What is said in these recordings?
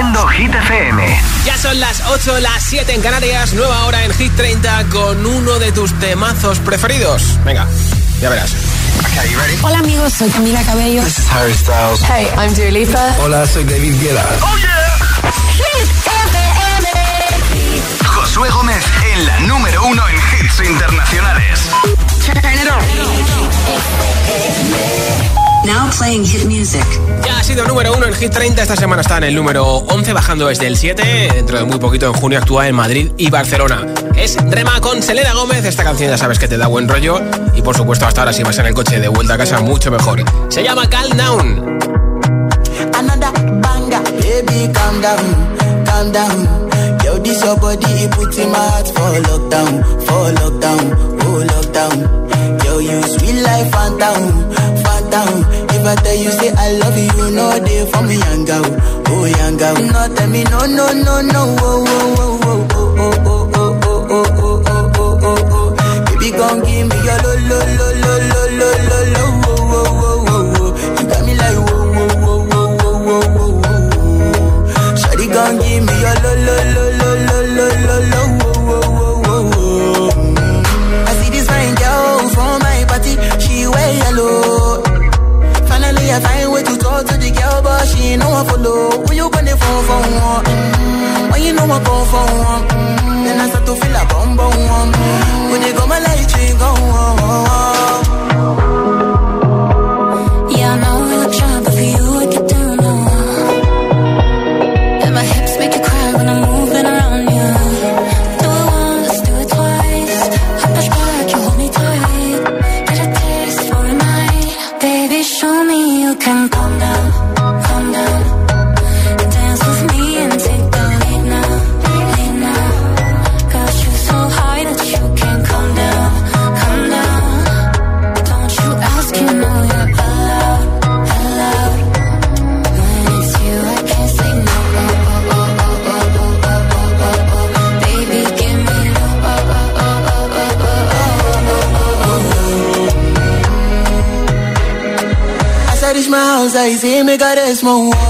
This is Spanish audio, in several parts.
Haciendo Hit FM. Ya son las 8, las 7 en Canarias, nueva hora en Hit 30 con uno de tus temazos preferidos. Venga, ya verás. Okay, ready? Hola amigos, soy Camila Cabello. This is Harry Styles. Hey, I'm Dua Lipa. Hola, soy David Guetta. ¡Oh, yeah! Josué Gómez en la número uno en hits internacionales. Now playing hit music. Ya ha sido número uno en Hit 30. Esta semana está en el número 11, bajando desde el 7. Dentro de muy poquito, en junio, actúa en Madrid y Barcelona. Es Rema con Selena Gómez. Esta canción ya sabes que te da buen rollo. Y por supuesto, hasta ahora, si vas en el coche de vuelta a casa, mucho mejor. Se llama Calm Down. Another banger, baby, calm down, calm down. This your body, it puts in my heart for lockdown, for lockdown, oh lockdown. Yo, you sweet life, phantom, phantom. If I tell you say I love you, know they for me, young oh young girl. No, tell me no, no, no, no, oh, oh, oh, oh, oh, oh, oh, oh, oh, oh, oh, oh, oh, oh. Baby, gon' give me your lo, lo, lo, lo, lo, lo, lo, lo, oh, oh, oh, oh, oh. You got me like whoa, whoa, whoa, whoa, whoa, whoa, whoa. Shawty gon' give me your lo, lo, lo, lo, lo, lo, lo, oh, oh, oh, oh, oh. I see this fine girl from my party, she wear yellow. Finally, I find way to talk to the girl, but she ain't no one follow. Who you gonna phone for one? Mm, When you know I come for one, mm, then I start to feel a bum bum one. Mm, When you go my light, you go on. crazy, me cares more.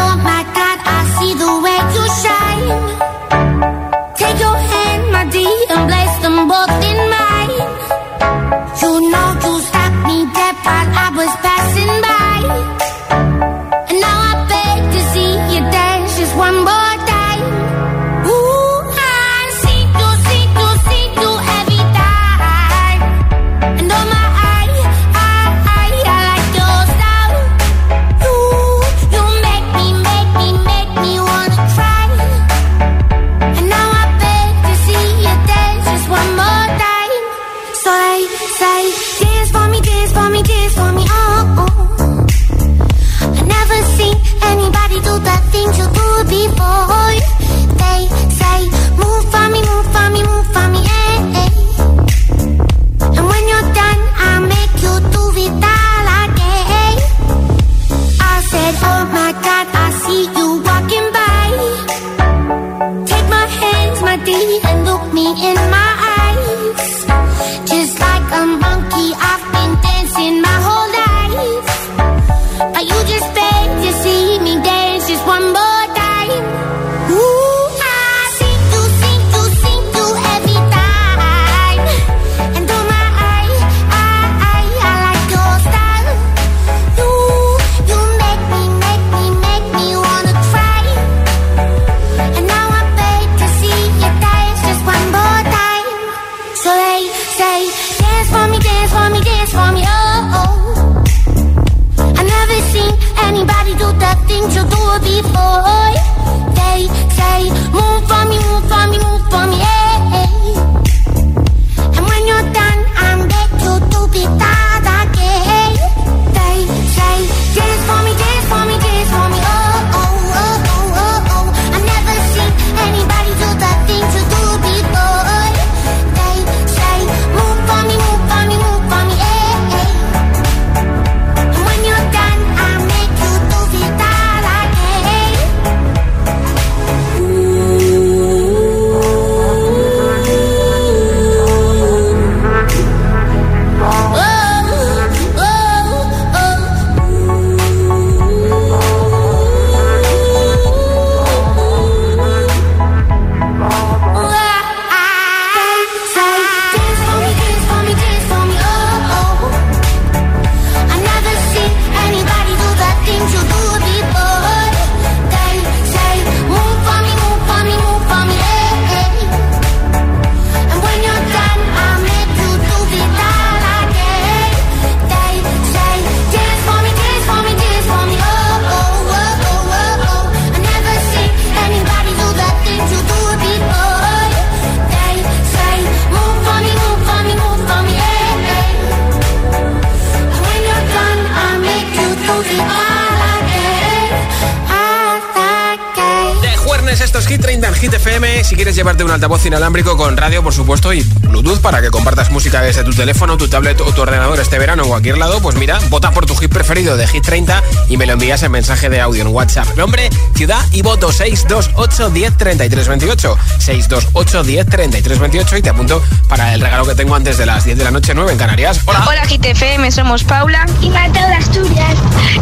altavoz inalámbrico con radio, por supuesto, y Bluetooth para que compartas música desde tu teléfono, tu tablet o tu ordenador este verano en cualquier lado, pues mira, vota por tu hit preferido de Hit 30 y me lo envías en mensaje de audio en WhatsApp. Nombre, ciudad y voto 628 10 33 28. 628 10 33 28 y te apunto para el regalo que tengo antes de las 10 de la noche 9 en Canarias. Hola. Hola GTFM, somos Paula y Mateo de Asturias.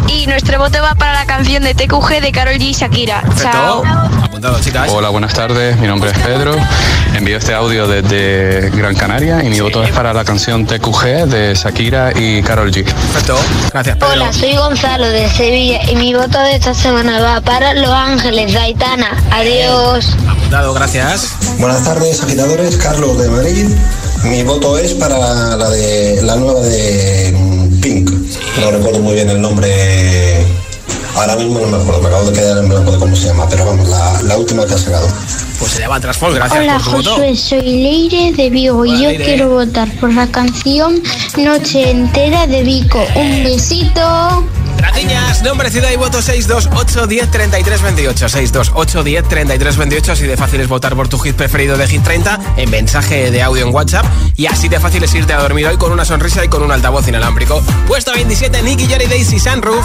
Y nuestro voto va para la canción de TQG de Carol G y Shakira. Chao. Apuntado, chicas. Hola, buenas tardes. Mi nombre es Pedro. Envío este audio desde Gran Canaria y mi voto es para la canción TQG de Shakira y Carol G. Perfecto. Gracias, Pedro. Hola, soy Gonzalo de Sevilla y mi voto de esta semana va para Los Ángeles de Aitana. Adiós. Apuntado, gracias. Buenas tardes, agitadores. Carlos de Madrid. Mi voto es para la de la nueva de mm, Pink. No recuerdo muy bien el nombre. Ahora mismo no me acuerdo, me acabo de quedar en blanco de cómo se llama, pero vamos, la, la última que ha sacado. Pues se llama Transfol, gracias Hola por voto. Josué, soy Leire de Vigo Hola, y yo Leire. quiero votar por la canción Noche Entera de Vico. Un besito. Gratiñas, nombre, ciudad y voto 628 10 33 28. 628 10 33 28. Así de fácil es votar por tu hit preferido de Hit 30 en mensaje de audio en WhatsApp. Y así de fácil es irte a dormir hoy con una sonrisa y con un altavoz inalámbrico. Puesto 27, Nicky Jerry Daisy Sunroof.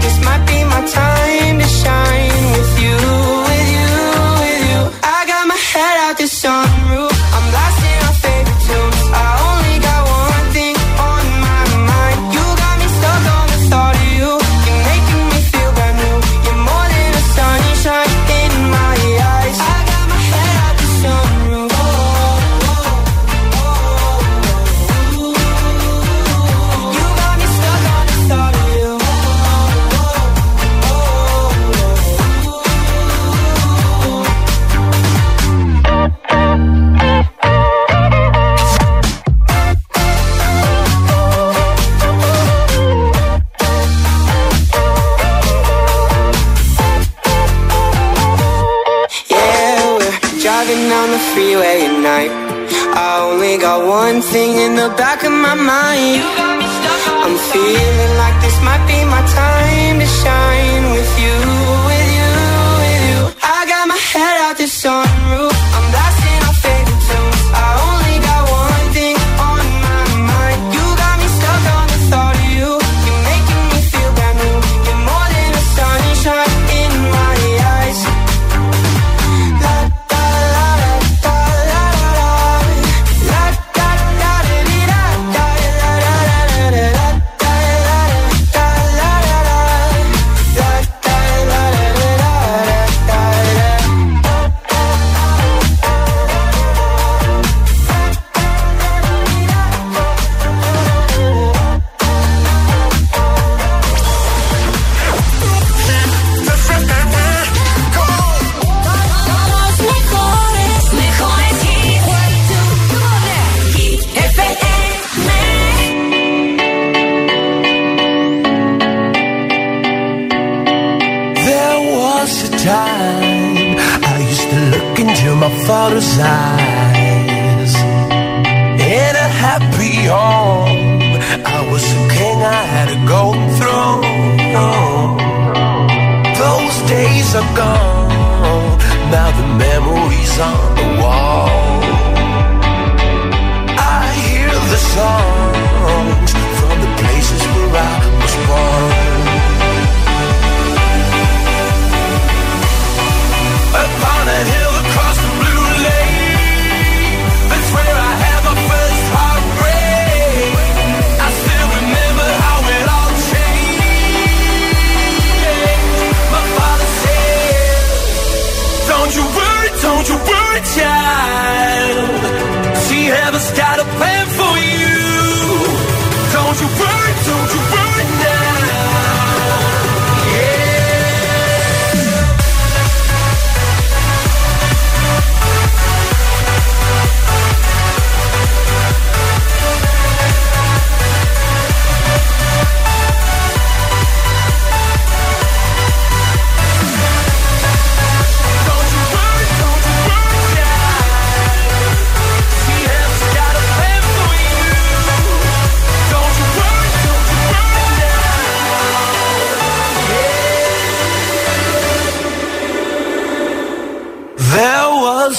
happy home. I was a king, I had a golden throne. Those days are gone. Now the memories on the wall. I hear the song. were a child. She got a plan for you. Don't you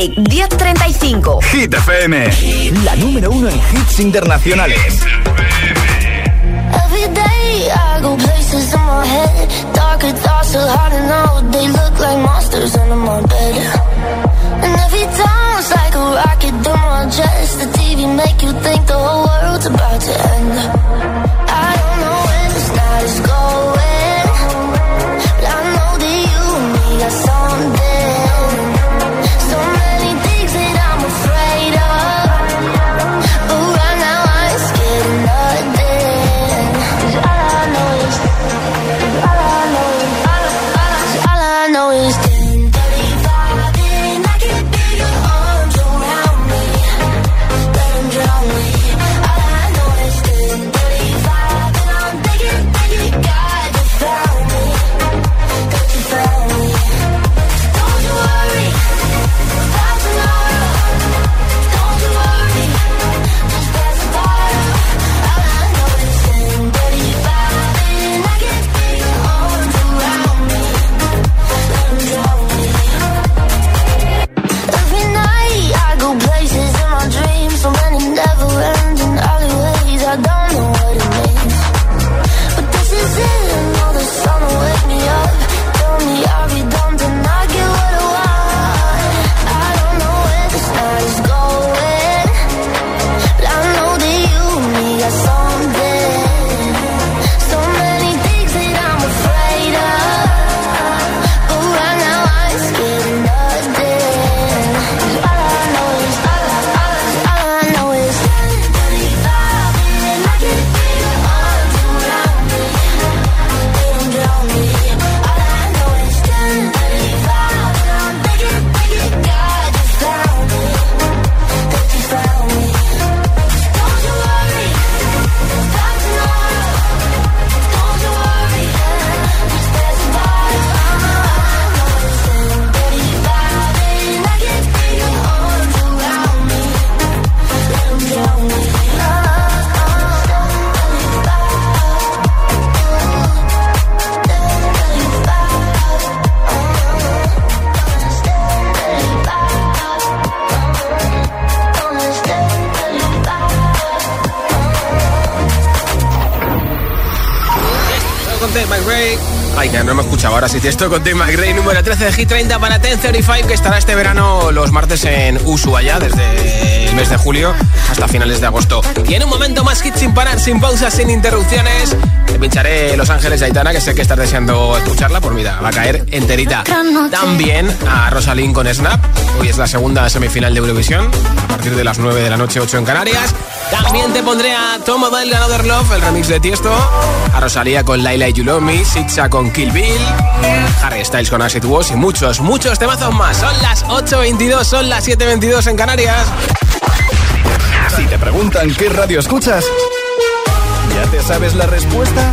McRae, 1035. Hit FM, la número uno en hits internacionales. Every day I go places in my head. Darker thoughts are hard to know. They look like monsters under my bed. And every time it's like a rocket through my chest. The TV make you think the whole world's about to end. I don't know where the night is going. Ahora sí. Estoy con Tate McRae, número 13 de Hit 30 para 1035, que estará este verano los martes en Ushuaia, desde el mes de julio hasta finales de agosto. Y en un momento más hit sin parar, sin pausas, sin interrupciones, te pincharé Los Ángeles de Aitana, que sé que estás deseando escucharla, por mira, va a caer enterita. También a Rosalind con Snap, hoy es la segunda semifinal de Eurovisión, a partir de las 9 de la noche, 8 en Canarias. También te pondré a Tom Odell Another Love, el remix de Tiesto, a Rosalía con Laila y Me, Sitcha con Kill Bill, Harry Styles con Acid y muchos, muchos temazos más. Son las 8.22, son las 7.22 en Canarias. Si te preguntan qué radio escuchas, ¿ya te sabes la respuesta?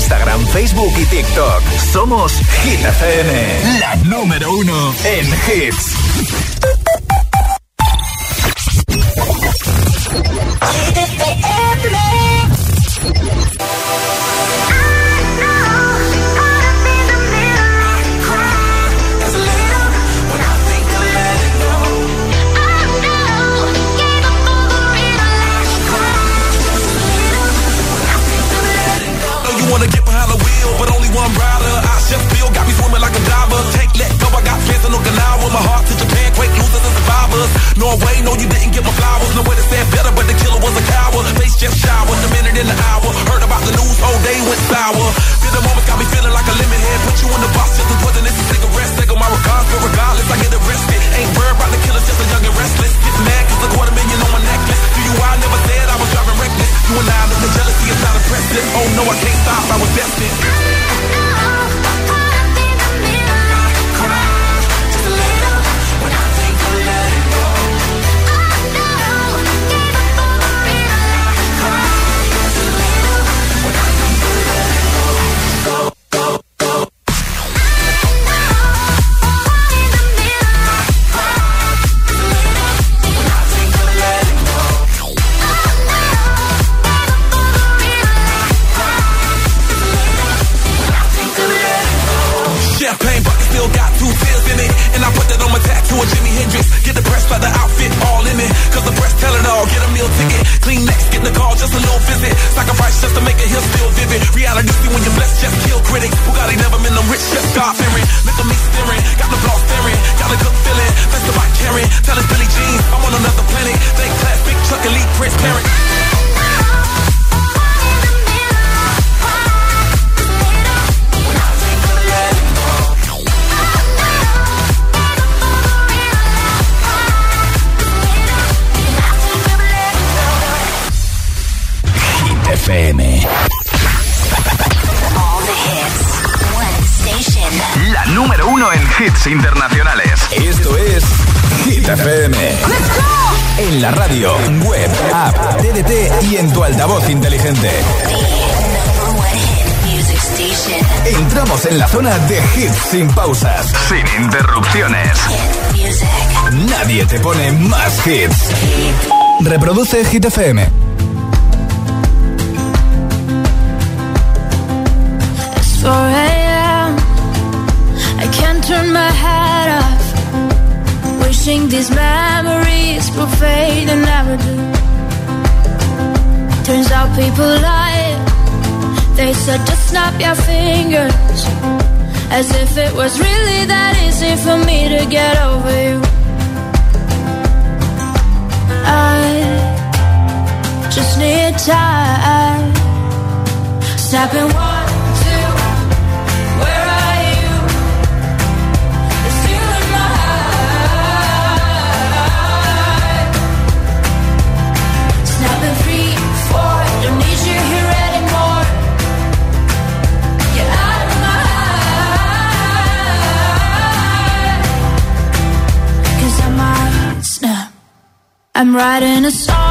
Instagram, Facebook y TikTok. Somos Hit FM, la número uno en hits. Just feel got me swimming like a diver. Can't let go, I got fans in Okinawa. My heart to Japan, quake losers and survivors. Norway, no, you didn't get my flowers. No way to say better, but the killer was a coward. Face just showered, the minute in the hour. Heard about the news, whole day went sour. Feel the moments got me feeling like a lemon head. Put you in the box just as poisonous as cigarettes. Take my regards, but regardless, I get arrested. Ain't worried about the killers, just a young and restless. Get mad, cause a quarter million on my necklace. Do you, I never said I was driving reckless. You and I, the jealousy is not impressive. Oh no, I can't stop, I was destined. Hit FM. I'm writing a song.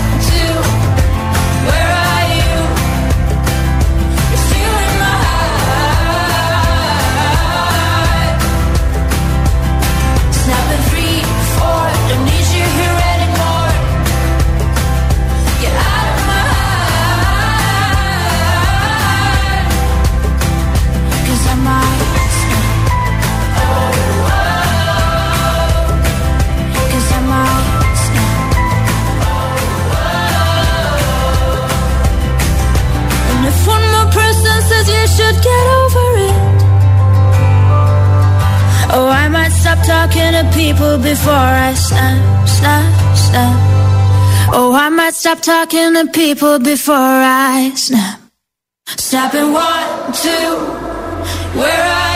Oh, I might stop talking to people before I snap, snap, snap. Oh, I might stop talking to people before I snap. Stop and one, two, where are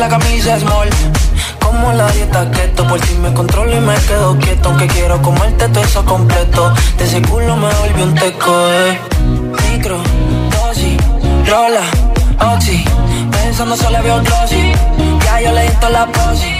la camisa small. Como la dieta keto, por si me controlo y me quedo quieto. Aunque quiero comerte todo eso completo. De ese culo me volvió un teco, eh. Micro, dosis, rola, oxi. Pensando solo veo glossy. Ya yo le la posi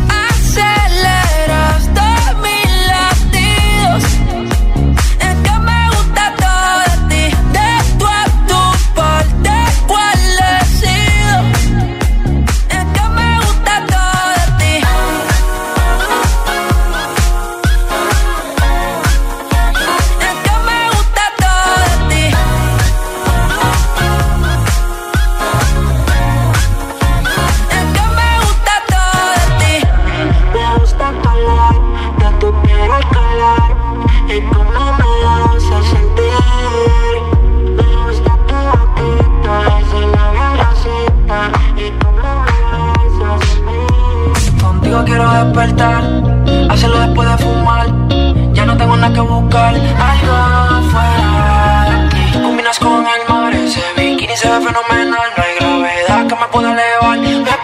despertar, hacerlo después de fumar. Ya no tengo nada que buscar, algo fuera de aquí. Combinas con el mar, ese bikini se ve fenomenal. No hay gravedad que me pueda elevar.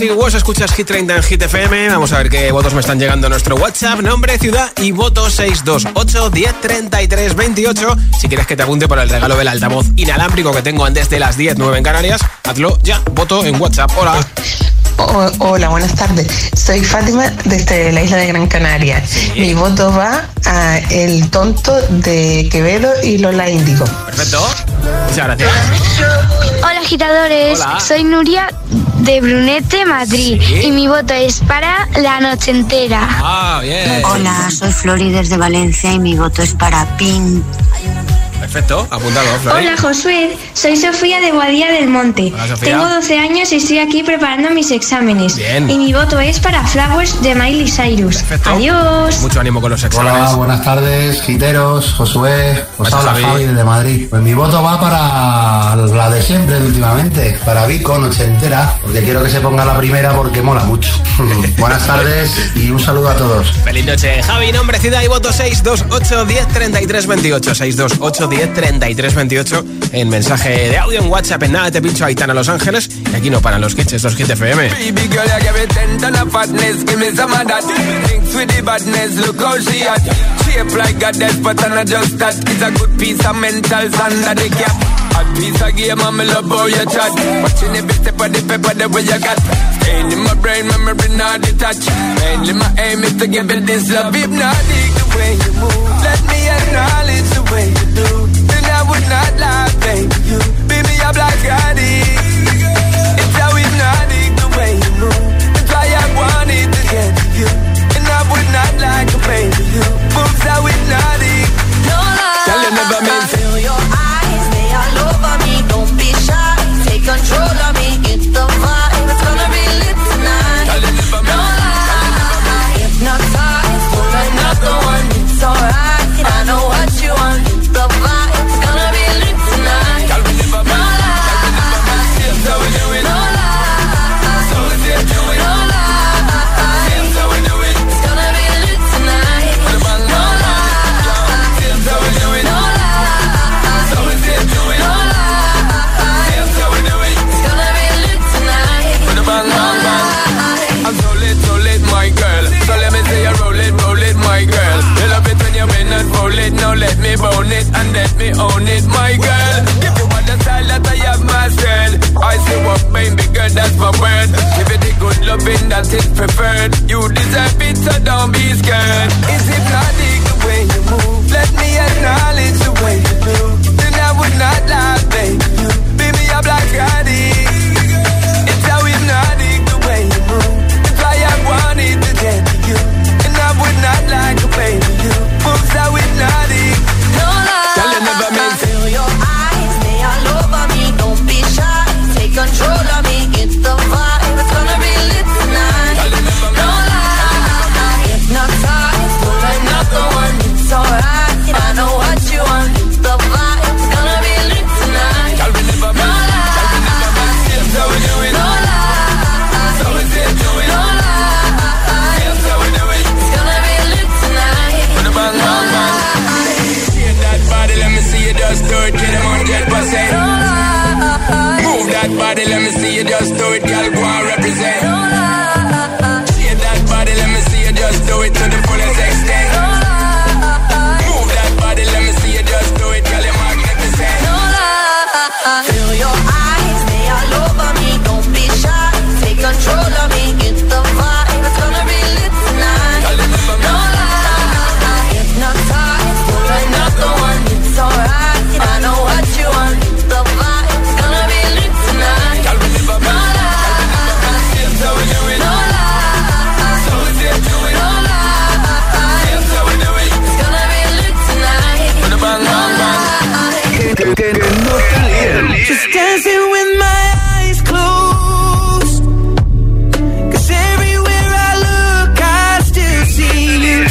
Que vos escuchas Hit 30 en Hit FM. Vamos a ver qué votos me están llegando a nuestro WhatsApp. Nombre, ciudad y voto 628 10 33 28. Si quieres que te apunte por el regalo del altavoz inalámbrico que tengo antes de las 10, 9 en Canarias, hazlo ya. Voto en WhatsApp. Hola. Hola, buenas tardes. Soy Fátima desde la isla de Gran Canaria. Mi voto va a El Tonto de Quevedo y Lola Índigo. Perfecto. Muchas gracias. Hola agitadores, Hola. soy Nuria de Brunete, Madrid y mi voto es para la noche entera. Ah, bien. Hola, soy Flori desde Valencia y mi voto es para Pink. Perfecto. Apuntado, Flori. Hola Josué, soy Sofía de Guadía del Monte. Hola. Tengo 12 años y estoy aquí preparando mis exámenes. Bien. Y mi voto es para Flowers de Miley Cyrus. Adiós. Mucho ánimo con los exámenes. Hola, buenas tardes, giteros, Josué, os habla Javi. Desde Madrid. Pues mi voto va para la de siempre de últimamente, para Vico, noche entera, porque quiero que se ponga la primera porque mola mucho. buenas tardes y un saludo a todos. Feliz noche, Javi, nombre, ciudad y voto 628 10 33 28 628 10 33 28 en mensaje de audio en WhatsApp en nada te pincho Aitana Los Ángeles y aquí no paran los hits, estos hits FM of fatness. Give me some of that. Thinks with the badness. Look how she at. Shape like a death, but I'm not just that. It's a good piece of mental under the cap. A piece of game, I'm love how chat. Of the paper, the way got. In my brain, not detached. My aim is to give it this love. The way you move. Let me acknowledge the way you do. I would not lie, baby. You be me a black addict. It's how hypnotic the way you move. That's why I wanted to get to you. And I would not like to baby you. Moves how hypnotic. No lie. Tell you never meant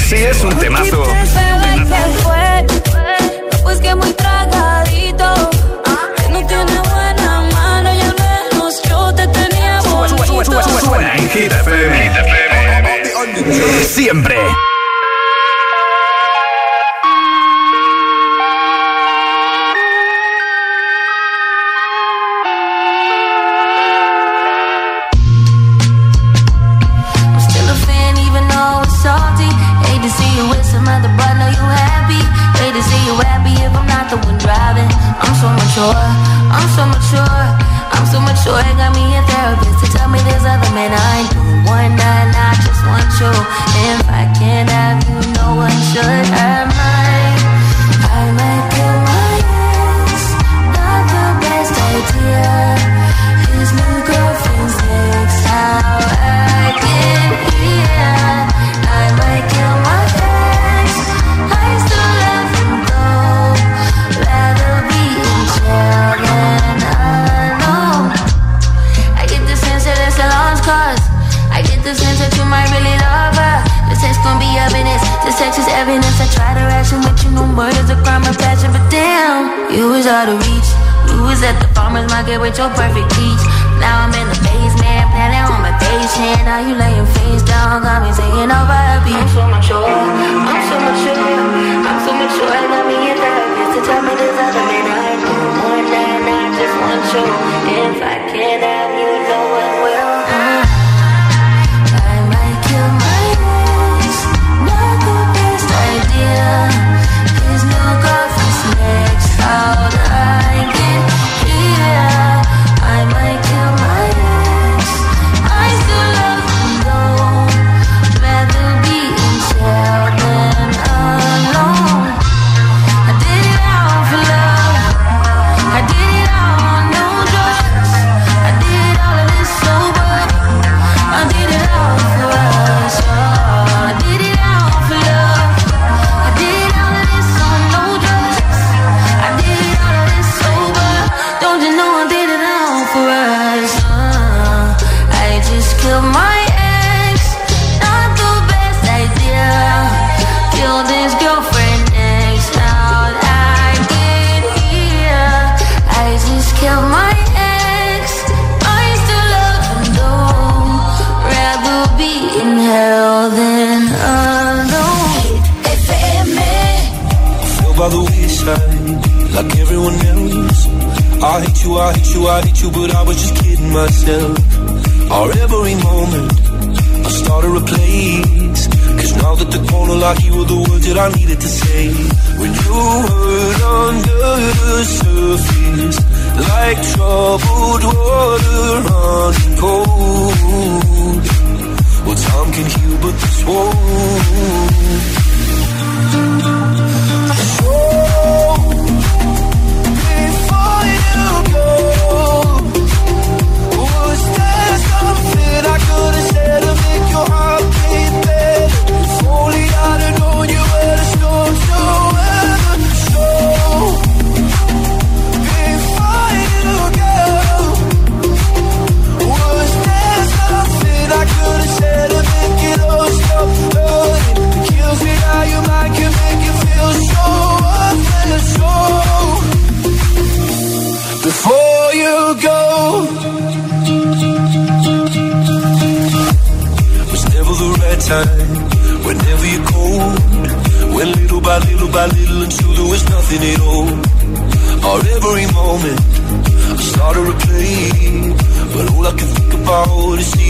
sí es un temazo. Pues que muy tragadito, ah, no tiene buena mano y al menos yo te tenía bonito. Suena Siempre.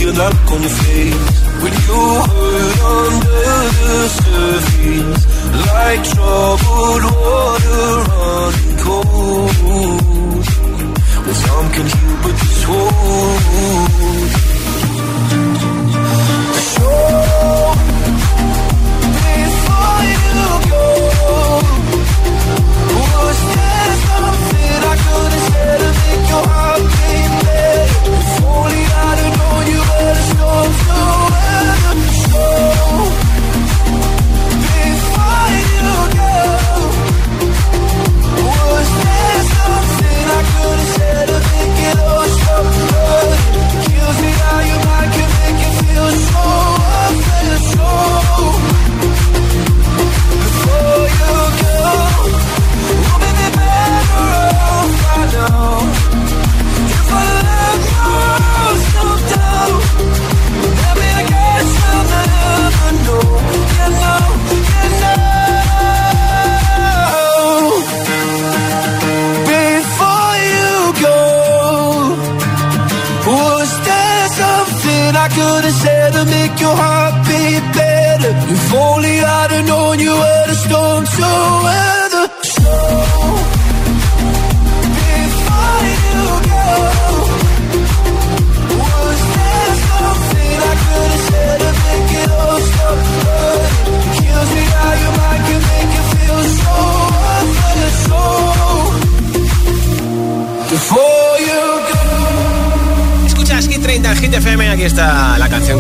your luck on your face. When you hurt under the surface, like troubled water running cold. Well, some can heal, but this won't.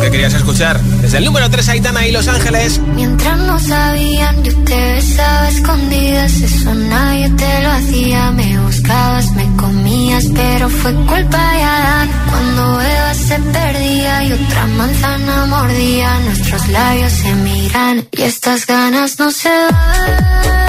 querías escuchar. Desde el número 3, Aitana y Los Ángeles. Mientras no sabían, yo te besaba escondidas. Eso nadie te lo hacía. Me buscabas, me comías, pero fue culpa de Adán. Cuando Eva se perdía y otra manzana mordía, nuestros labios se miran y estas ganas no se van.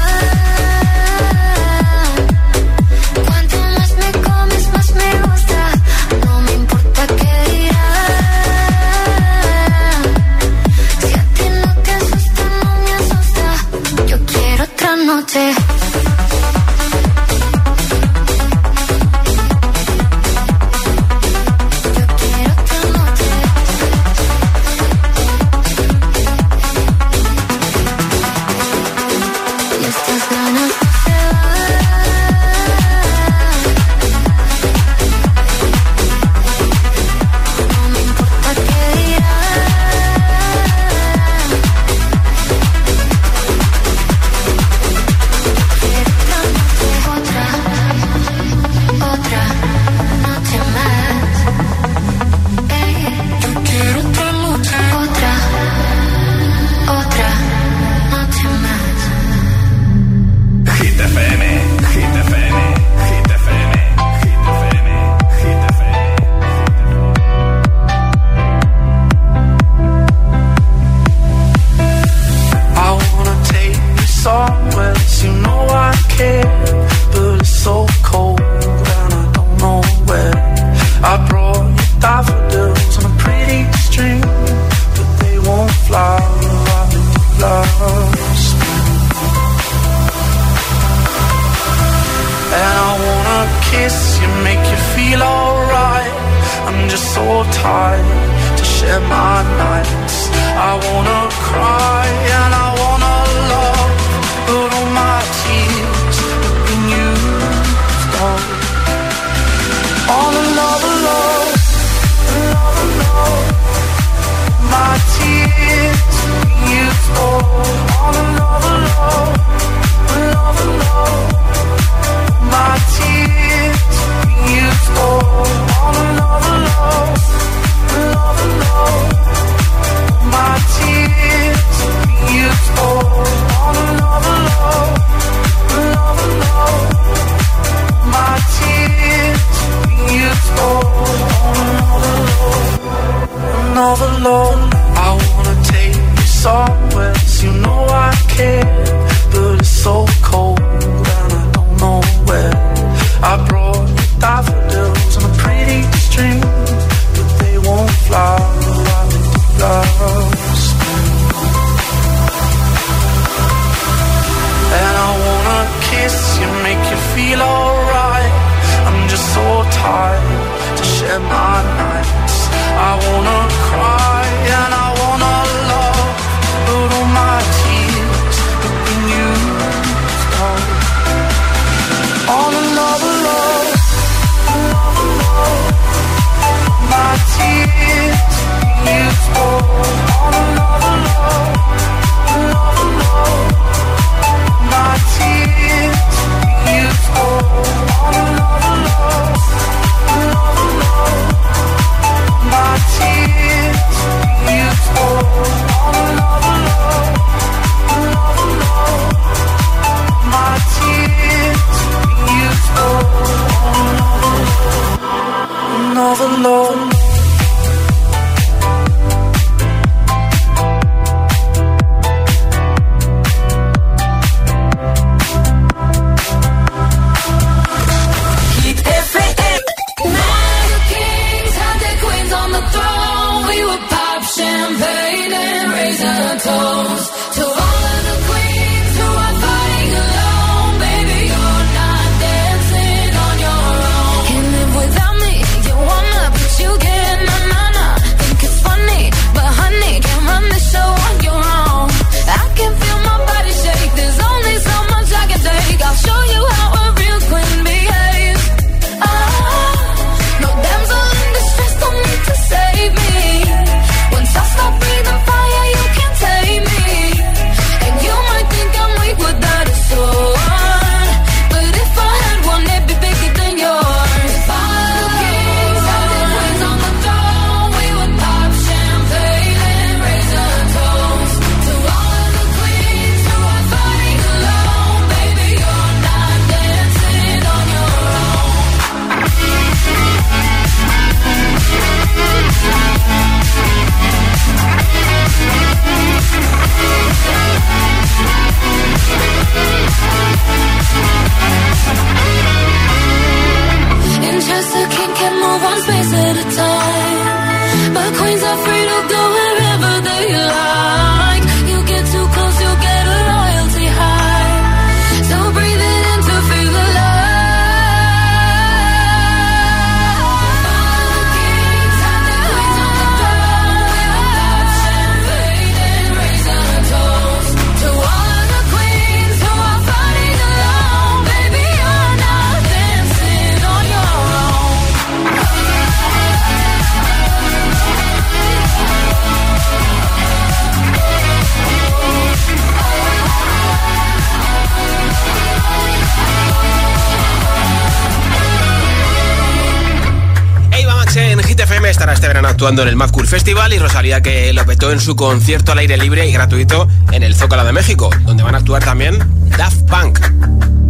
actuando en el Mad Cool Festival y Rosalía que lo petó en su concierto al aire libre y gratuito en el Zócalo de México, donde van a actuar también Daft Punk.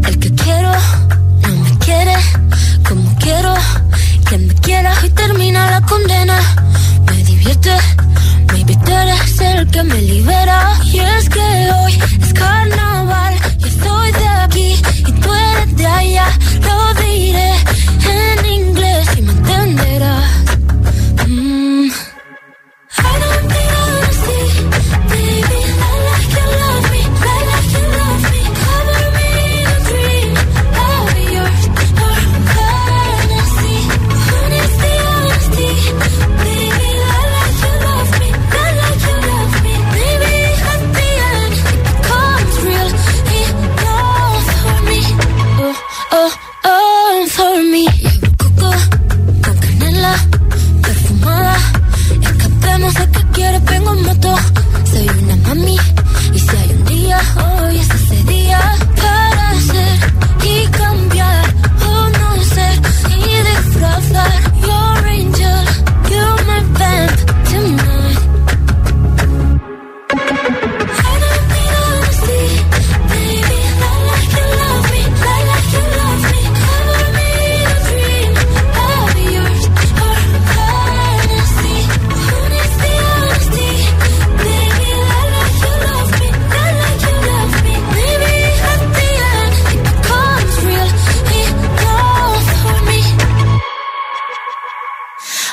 El que quiero no me quiere como quiero, que me quiera y termina la condena. Me divierte, maybe tú eres el que me libera. Y es que hoy es carnaval, yo soy de aquí y tú eres de allá. Lo diré en inglés y me entenderás.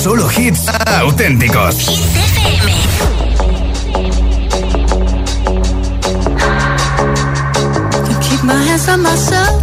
Solo hits auténticos. Hits FM. my hands on myself